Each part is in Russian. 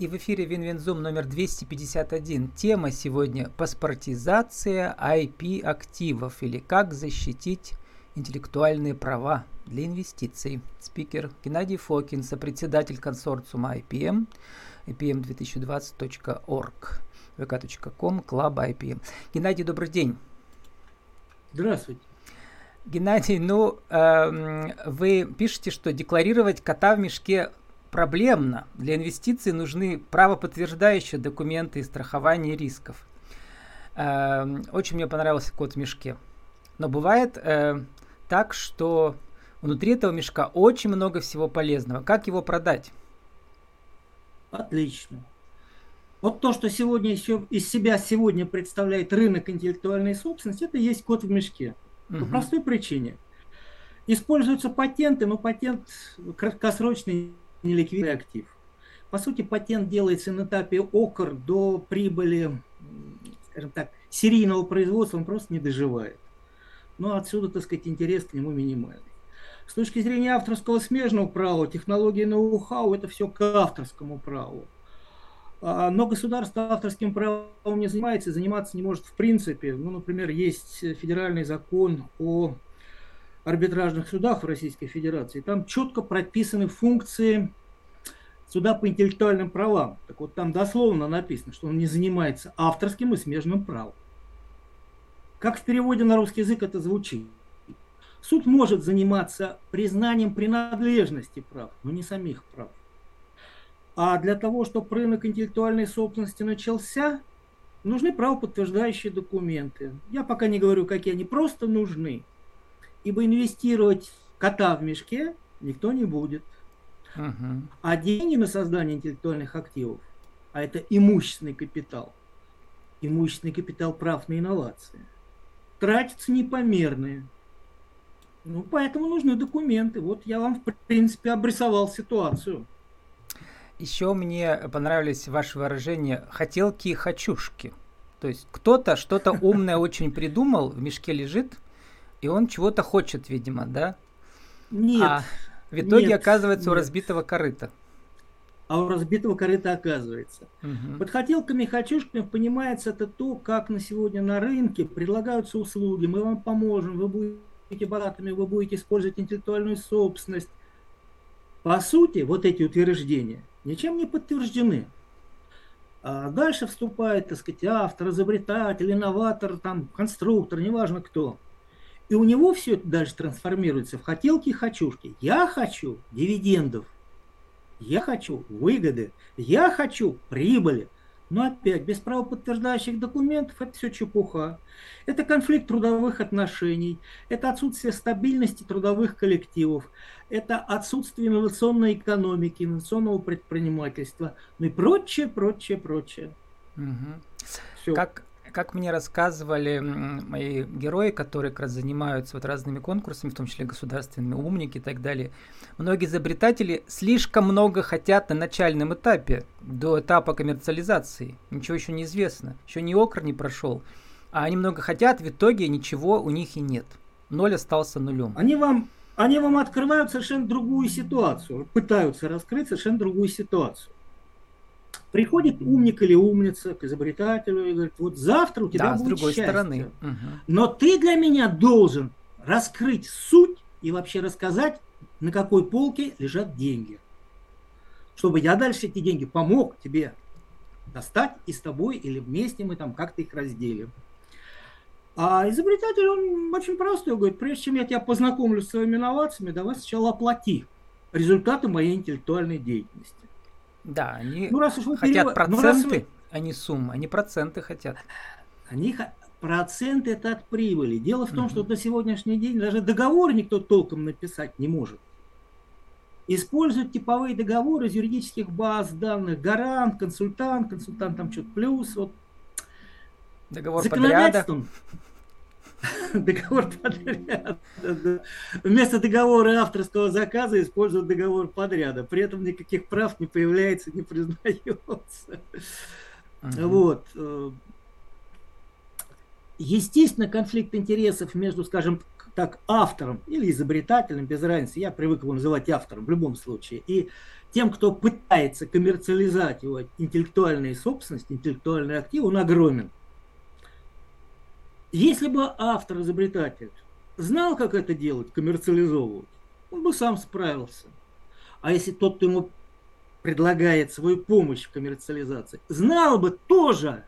И в эфире Win-Win Zoom номер 251. Тема сегодня – паспортизация IP-активов или как защитить интеллектуальные права для инвестиций. Спикер Геннадий Фокин, сопредседатель консорциума IPM, ipm2020.org, vk.com, Club IPM. Геннадий, добрый день. Здравствуйте. Геннадий, ну, э, вы пишете, что декларировать кота в мешке проблемно. Для инвестиций нужны правоподтверждающие документы и страхование рисков. Э, очень мне понравился кот в мешке. Но бывает э, так, что внутри этого мешка очень много всего полезного. Как его продать? Отлично. Вот то, что сегодня еще из себя сегодня представляет рынок интеллектуальной собственности, это есть кот в мешке. Угу. По простой причине. Используются патенты, но патент краткосрочный неликвидный актив. По сути, патент делается на этапе ОКР до прибыли, скажем так, серийного производства, он просто не доживает. Но отсюда, так сказать, интерес к нему минимальный. С точки зрения авторского смежного права, технологии ноу-хау, это все к авторскому праву. А, но государство авторским правом не занимается, заниматься не может в принципе. Ну, например, есть федеральный закон о арбитражных судах в Российской Федерации. Там четко прописаны функции суда по интеллектуальным правам. Так вот, там дословно написано, что он не занимается авторским и смежным правом. Как в переводе на русский язык это звучит? Суд может заниматься признанием принадлежности прав, но не самих прав. А для того, чтобы рынок интеллектуальной собственности начался, нужны правоподтверждающие документы. Я пока не говорю, какие они просто нужны. Ибо инвестировать кота в мешке никто не будет. Угу. А деньги на создание интеллектуальных активов, а это имущественный капитал, имущественный капитал прав на инновации, тратятся непомерные. Ну, поэтому нужны документы. Вот я вам, в принципе, обрисовал ситуацию. Еще мне понравились ваши выражения «хотелки и хочушки». То есть кто-то что-то умное очень придумал, в мешке лежит, и он чего-то хочет, видимо, да? Нет. А в итоге нет, оказывается нет. у разбитого корыта. А у разбитого корыта оказывается. Угу. Под хотелками и хочушками понимается это то, как на сегодня на рынке предлагаются услуги. Мы вам поможем, вы будете богатыми, вы будете использовать интеллектуальную собственность. По сути, вот эти утверждения ничем не подтверждены. А дальше вступает, так сказать, автор, изобретатель, инноватор, там, конструктор, неважно кто. И у него все это дальше трансформируется в хотелки и хочушки. Я хочу дивидендов, я хочу выгоды, я хочу прибыли – но опять, без правоподтверждающих документов это все чепуха. Это конфликт трудовых отношений, это отсутствие стабильности трудовых коллективов, это отсутствие инновационной экономики, инновационного предпринимательства, ну и прочее, прочее, прочее. Угу. Все. Как, как мне рассказывали мои герои, которые как раз занимаются вот разными конкурсами, в том числе государственными, умники и так далее, многие изобретатели слишком много хотят на начальном этапе, до этапа коммерциализации. Ничего еще не известно, еще ни окр не прошел. А они много хотят, в итоге ничего у них и нет. Ноль остался нулем. Они вам, они вам открывают совершенно другую ситуацию, пытаются раскрыть совершенно другую ситуацию. Приходит умник или умница к изобретателю и говорит, вот завтра у тебя да, будет с другой счастье. стороны. Угу. Но ты для меня должен раскрыть суть и вообще рассказать, на какой полке лежат деньги. Чтобы я дальше эти деньги помог тебе достать и с тобой или вместе мы там как-то их разделим. А изобретатель, он очень простой, говорит, прежде чем я тебя познакомлю с своими инновациями, давай сначала оплати результаты моей интеллектуальной деятельности. Да, они ну, раз уж вы хотят перев... проценты, ну, раз вы... а не суммы. Они проценты хотят. Они проценты это от прибыли. Дело в том, угу. что на сегодняшний день даже договор никто толком написать не может. Используют типовые договоры из юридических баз данных. Гарант, консультант, консультант там что-то плюс. Вот. Договор подряда. договор подряда. Вместо договора авторского заказа используют договор подряда. При этом никаких прав не появляется, не признается. Вот. Естественно, конфликт интересов между, скажем так, автором или изобретателем, без разницы, я привык его называть автором в любом случае, и тем, кто пытается коммерциализовать его интеллектуальные собственности, интеллектуальные активы, он огромен. Если бы автор-изобретатель знал, как это делать, коммерциализовывать, он бы сам справился. А если тот, кто ему предлагает свою помощь в коммерциализации, знал бы тоже,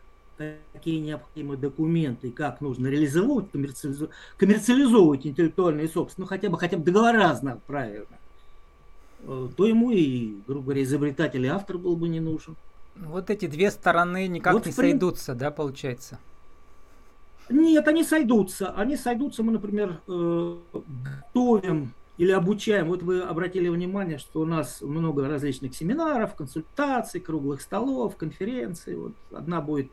какие необходимы документы, как нужно реализовывать, коммерциализовывать, коммерциализовывать интеллектуальные собственности, ну хотя бы, хотя бы договора знал правильно, э, то ему и, грубо говоря, изобретатель и автор был бы не нужен. Вот эти две стороны никак вот не прин... сойдутся, да, получается? Нет, они сойдутся. Они сойдутся, мы, например, э, готовим или обучаем. Вот вы обратили внимание, что у нас много различных семинаров, консультаций, круглых столов, конференций. Вот одна будет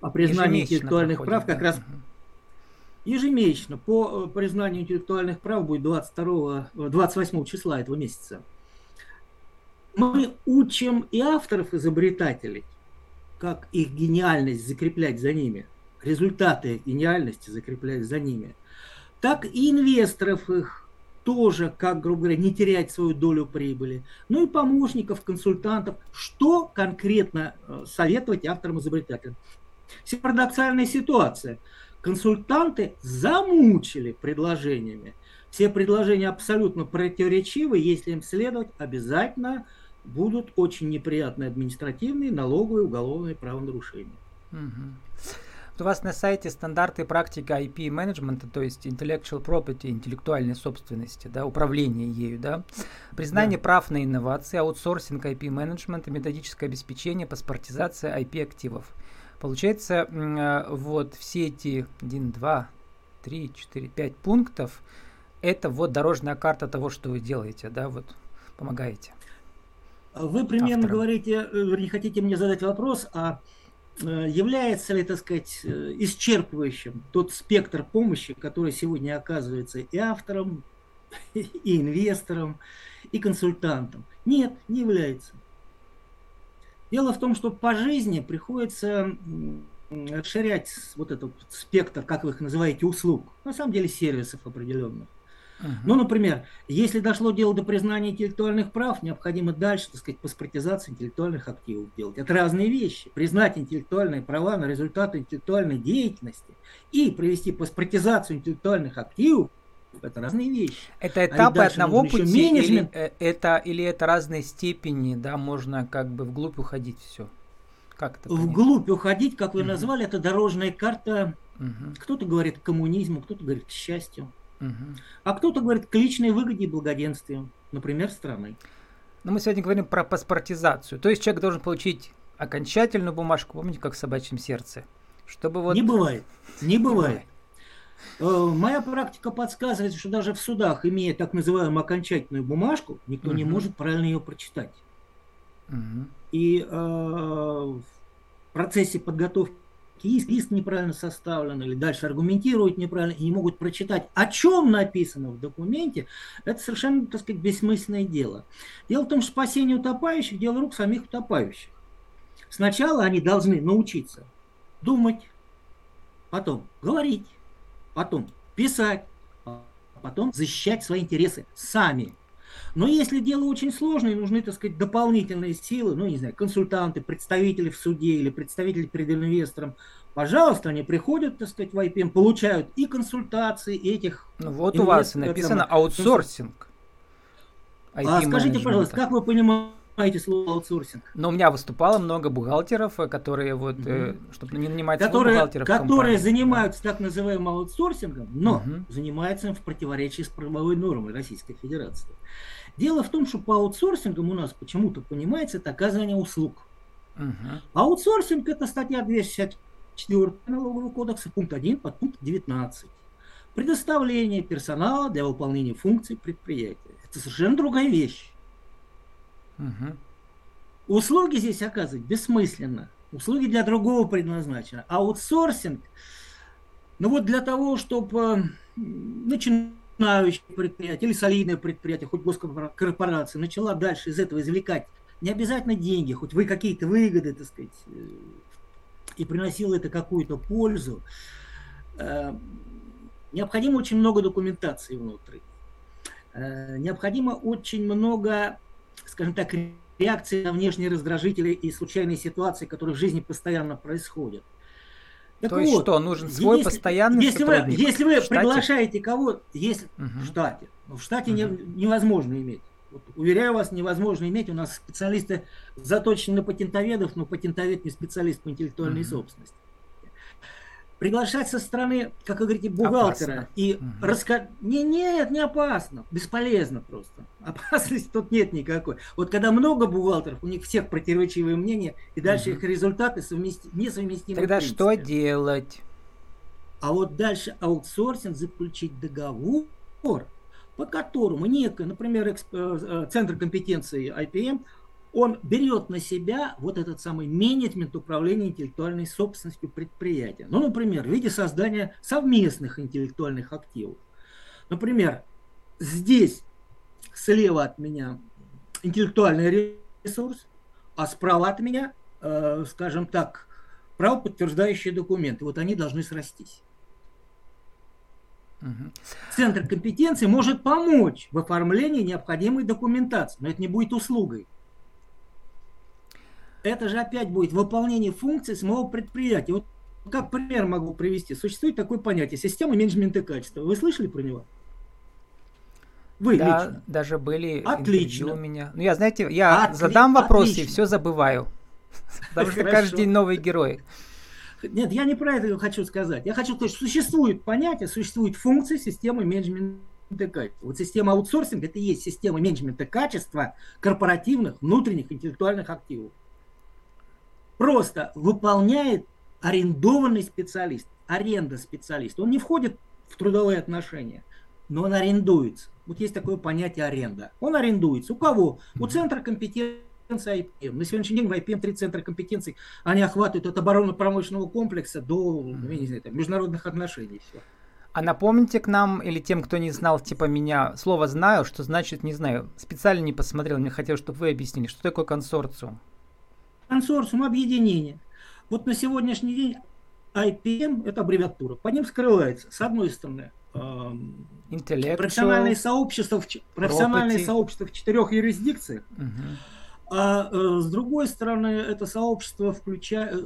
о признании интеллектуальных проходит, прав как да. раз ежемесячно по э, признанию интеллектуальных прав будет 22, 28 э, числа этого месяца. Мы учим и авторов, изобретателей, как их гениальность закреплять за ними, результаты гениальности закреплять за ними, так и инвесторов их тоже, как, грубо говоря, не терять свою долю прибыли, ну и помощников, консультантов, что конкретно э, советовать авторам-изобретателям. Парадоксальная ситуация. Консультанты замучили предложениями. Все предложения абсолютно противоречивы. Если им следовать, обязательно будут очень неприятные административные, налоговые, уголовные правонарушения. Угу. У вас на сайте стандарты практика IP менеджмента, то есть intellectual property, интеллектуальной собственности, да, управление ею, да, признание да. прав на инновации, аутсорсинг IP менеджмента, методическое обеспечение, паспортизация IP активов. Получается, э, вот все эти 1, 2, 3, 4, 5 пунктов, это вот дорожная карта того, что вы делаете, да, вот помогаете. Вы примерно авторам. говорите, э, не хотите мне задать вопрос, а является ли, так сказать, исчерпывающим тот спектр помощи, который сегодня оказывается и автором, и инвестором, и консультантом? Нет, не является. Дело в том, что по жизни приходится расширять вот этот спектр, как вы их называете, услуг. На самом деле сервисов определенных. Uh-huh. Ну, например, если дошло дело до признания интеллектуальных прав, необходимо дальше, так сказать, паспортизацию интеллектуальных активов делать. Это разные вещи. Признать интеллектуальные права на результаты интеллектуальной деятельности и провести паспортизацию интеллектуальных активов это разные вещи. Это а этапы а одного пути или э, это, или это разные степени, да, можно как бы вглубь уходить все? Как это Вглубь уходить, как вы угу. назвали, это дорожная карта. Угу. Кто-то говорит к коммунизму, кто-то говорит к счастью. Угу. А кто-то говорит к личной выгоде и благоденствию, например, страны. Но мы сегодня говорим про паспортизацию. То есть человек должен получить окончательную бумажку, помните, как в собачьем сердце. Чтобы вот... Не бывает. Не бывает. Э, моя практика подсказывает, что даже в судах, имея так называемую окончательную бумажку, никто угу. не может правильно ее прочитать. Угу. И э, в процессе подготовки иск, иск неправильно составлен, или дальше аргументируют неправильно, и не могут прочитать, о чем написано в документе, это совершенно, так сказать, бессмысленное дело. Дело в том, что спасение утопающих – дело рук самих утопающих. Сначала они должны научиться думать, потом говорить, потом писать, а потом защищать свои интересы сами. Но если дело очень сложное, нужны, так сказать, дополнительные силы, ну, не знаю, консультанты, представители в суде или представители перед инвестором, пожалуйста, они приходят, так сказать, в IPM, получают и консультации этих... Ну, вот у вас написано аутсорсинг. А скажите, пожалуйста, как вы понимаете, понимаете слово аутсорсинг? Но у меня выступало много бухгалтеров, э, которые вот, угу. э, чтобы не нанимать которые, бухгалтеров Которые занимаются так называемым аутсорсингом, но угу. занимаются им в противоречии с правовой нормой Российской Федерации. Дело в том, что по аутсорсингам у нас почему-то понимается это оказание услуг. Угу. Аутсорсинг это статья 264 налогового кодекса, пункт 1, подпункт 19. Предоставление персонала для выполнения функций предприятия. Это совершенно другая вещь. Угу. Услуги здесь оказывать бессмысленно. Услуги для другого предназначены. Аутсорсинг, ну вот для того, чтобы начинающее предприятие или солидное предприятие, хоть госкорпорация, начала дальше из этого извлекать не обязательно деньги, хоть вы какие-то выгоды, так сказать, э, и приносило это какую-то пользу, э, необходимо очень много документации внутри. Э, необходимо очень много скажем так, реакции на внешние раздражители и случайные ситуации, которые в жизни постоянно происходят. Так То вот, есть что, нужен свой если, постоянный если? Вы, если вы приглашаете кого если угу. в штате, в штате угу. не, невозможно иметь. Вот, уверяю вас, невозможно иметь. У нас специалисты заточены на патентоведов, но патентовед не специалист по интеллектуальной угу. собственности приглашать со стороны, как вы говорите, бухгалтера опасно. и угу. рассказать... Не, нет, не опасно, бесполезно просто. Опасности тут нет никакой. Вот когда много бухгалтеров, у них всех противоречивые мнения, и дальше угу. их результаты совмести... несовместимы. Тогда что делать? А вот дальше аутсорсинг заключить договор, по которому некое, например, эксп... Э, э, центр компетенции IPM он берет на себя вот этот самый менеджмент управления интеллектуальной собственностью предприятия. Ну, например, в виде создания совместных интеллектуальных активов. Например, здесь слева от меня интеллектуальный ресурс, а справа от меня, э, скажем так, правоподтверждающие документы. Вот они должны срастись. Центр компетенции может помочь в оформлении необходимой документации, но это не будет услугой это же опять будет выполнение функций самого предприятия. Вот как пример могу привести. Существует такое понятие система менеджмента качества. Вы слышали про него? Вы да, лично. даже были Отлично. у меня. Ну, я, знаете, я Отли... задам вопрос Отлично. и все забываю. Потому что каждый день новый герой. Нет, я не про это хочу сказать. Я хочу сказать, что существует понятие, существует функция системы менеджмента качества. Вот система аутсорсинга – это и есть система менеджмента качества корпоративных внутренних интеллектуальных активов просто выполняет арендованный специалист, аренда специалист. Он не входит в трудовые отношения, но он арендуется. Вот есть такое понятие аренда. Он арендуется. У кого? У центра компетенции IPM. На сегодняшний день в IPM три центра компетенций, они охватывают от оборонно-промышленного комплекса до я не знаю, там, международных отношений. Все. А напомните к нам, или тем, кто не знал, типа меня, слово «знаю», что значит «не знаю». Специально не посмотрел, мне хотелось, чтобы вы объяснили, что такое консорциум консорциум, объединение. Вот на сегодняшний день IPM – это аббревиатура. По ним скрывается, с одной стороны, эм, профессиональные сообщества, в, профессиональные сообщества в четырех юрисдикциях, угу. а э, с другой стороны, это сообщество включает, э,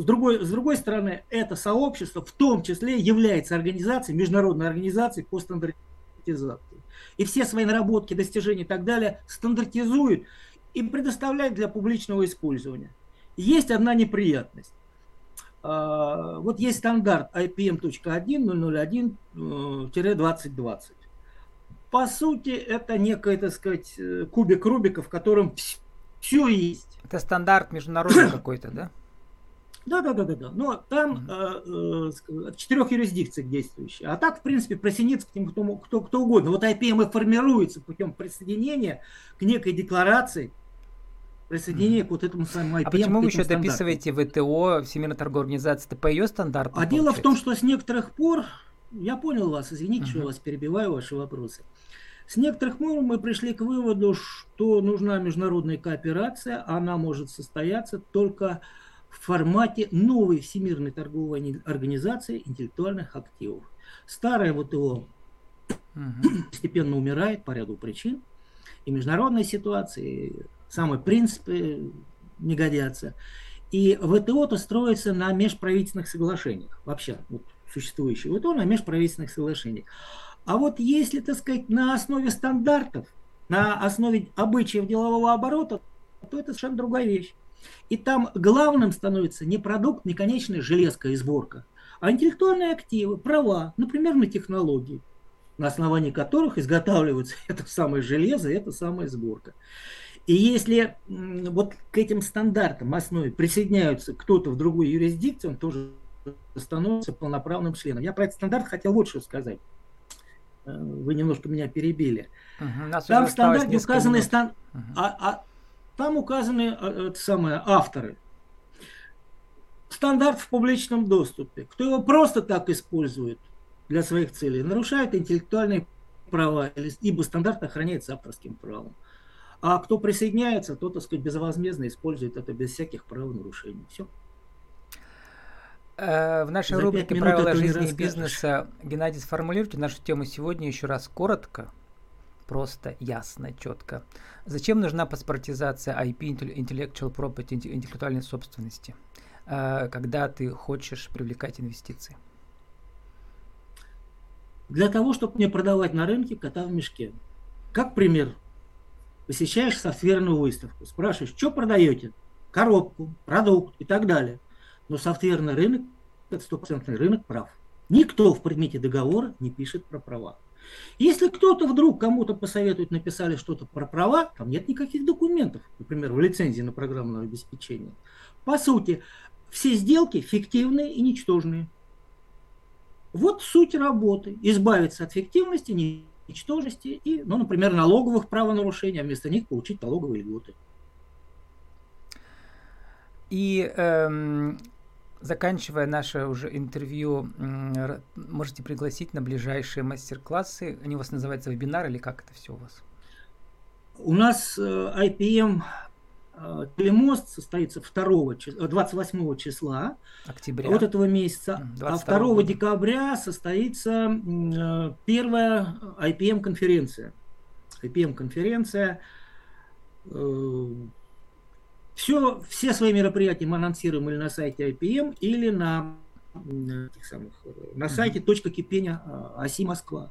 с другой, с другой стороны, это сообщество в том числе является организацией, международной организацией по стандартизации. И все свои наработки, достижения и так далее стандартизуют и предоставляет для публичного использования. Есть одна неприятность. А, вот есть стандарт IPM.1.001-2020. Э, По сути, это некий, так сказать, э, кубик Рубика, в котором все есть. Это стандарт международный какой-то, да? Да, да, да, да, да. Но там э, э, четырех юрисдикций действующие. А так, в принципе, присоединиться к ним кто, кто, кто угодно. Вот IPM формируется путем присоединения к некой декларации, присоединение к вот этому самому IPM. А почему вы еще дописываете ВТО, Всемирная торговая организация, по ее стандартам? А дело в том, что с некоторых пор, я понял вас, извините, uh-huh. что я вас перебиваю, ваши вопросы. С некоторых пор мы пришли к выводу, что нужна международная кооперация, она может состояться только в формате новой Всемирной торговой организации интеллектуальных активов. Старая ВТО uh-huh. постепенно умирает по ряду причин, и международной ситуации, самые принципы не годятся. И ВТО-то строится на межправительственных соглашениях, вообще вот, существующие ВТО на межправительственных соглашениях. А вот если, так сказать, на основе стандартов, на основе обычаев делового оборота, то это совершенно другая вещь. И там главным становится не продукт, не конечная железка и сборка, а интеллектуальные активы, права, например, на технологии, на основании которых изготавливается это самое железо, это самая сборка. И если вот к этим стандартам основе присоединяются кто-то в другую юрисдикцию, он тоже становится полноправным членом. Я про этот стандарт хотел вот что сказать. Э, вы немножко меня перебили. Угу, там в стандарте указаны, стан... угу. а, а, там указаны а, это самое, авторы. Стандарт в публичном доступе. Кто его просто так использует для своих целей, нарушает интеллектуальные права, ибо стандарт охраняется авторским правом. А кто присоединяется, тот, так сказать, безвозмездно использует это без всяких правонарушений. Все. Э, в нашей За рубрике «Правила жизни и бизнеса» Геннадий, сформулируйте нашу тему сегодня еще раз коротко, просто, ясно, четко. Зачем нужна паспортизация IP, Intellectual Property, интеллектуальной собственности, э, когда ты хочешь привлекать инвестиции? Для того, чтобы не продавать на рынке кота в мешке. Как пример, посещаешь софтверную выставку, спрашиваешь, что продаете? Коробку, продукт и так далее. Но софтверный рынок, это стопроцентный рынок прав. Никто в предмете договора не пишет про права. Если кто-то вдруг кому-то посоветует, написали что-то про права, там нет никаких документов, например, в лицензии на программное обеспечение. По сути, все сделки фиктивные и ничтожные. Вот суть работы. Избавиться от фиктивности, ничтожности и, ну, например, налоговых правонарушений, а вместо них получить налоговые льготы. И эм, заканчивая наше уже интервью, можете пригласить на ближайшие мастер-классы. Они у вас называются вебинар или как это все у вас? У нас э, IPM Телемост состоится 2, 28 числа Октября. вот этого месяца, а 2 года. декабря состоится э, первая IPM-конференция. IPM-конференция все, все свои мероприятия мы анонсируем или на сайте IPM, или на, этих самых, на сайте точка кипения а, ОСИ Москва.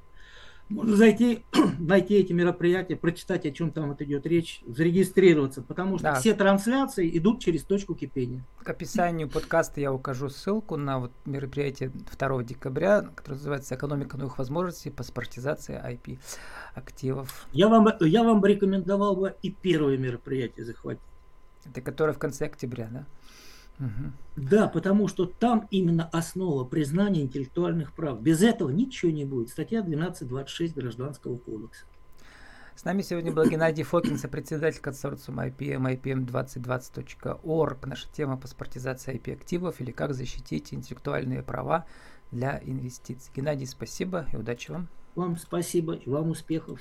Можно зайти, найти эти мероприятия, прочитать, о чем там вот идет речь, зарегистрироваться, потому что да. все трансляции идут через точку кипения. К описанию подкаста я укажу ссылку на вот мероприятие 2 декабря, которое называется «Экономика новых возможностей. Паспортизация IP активов». Я вам, я вам рекомендовал бы и первое мероприятие захватить. Это которое в конце октября, да? Угу. Да, потому что там именно основа признания интеллектуальных прав. Без этого ничего не будет. Статья 12.26 Гражданского кодекса. С нами сегодня был Геннадий Фокин, председатель консорциума IPM, IPM2020.org. Наша тема паспортизация IP-активов или как защитить интеллектуальные права для инвестиций. Геннадий, спасибо и удачи вам. Вам спасибо и вам успехов.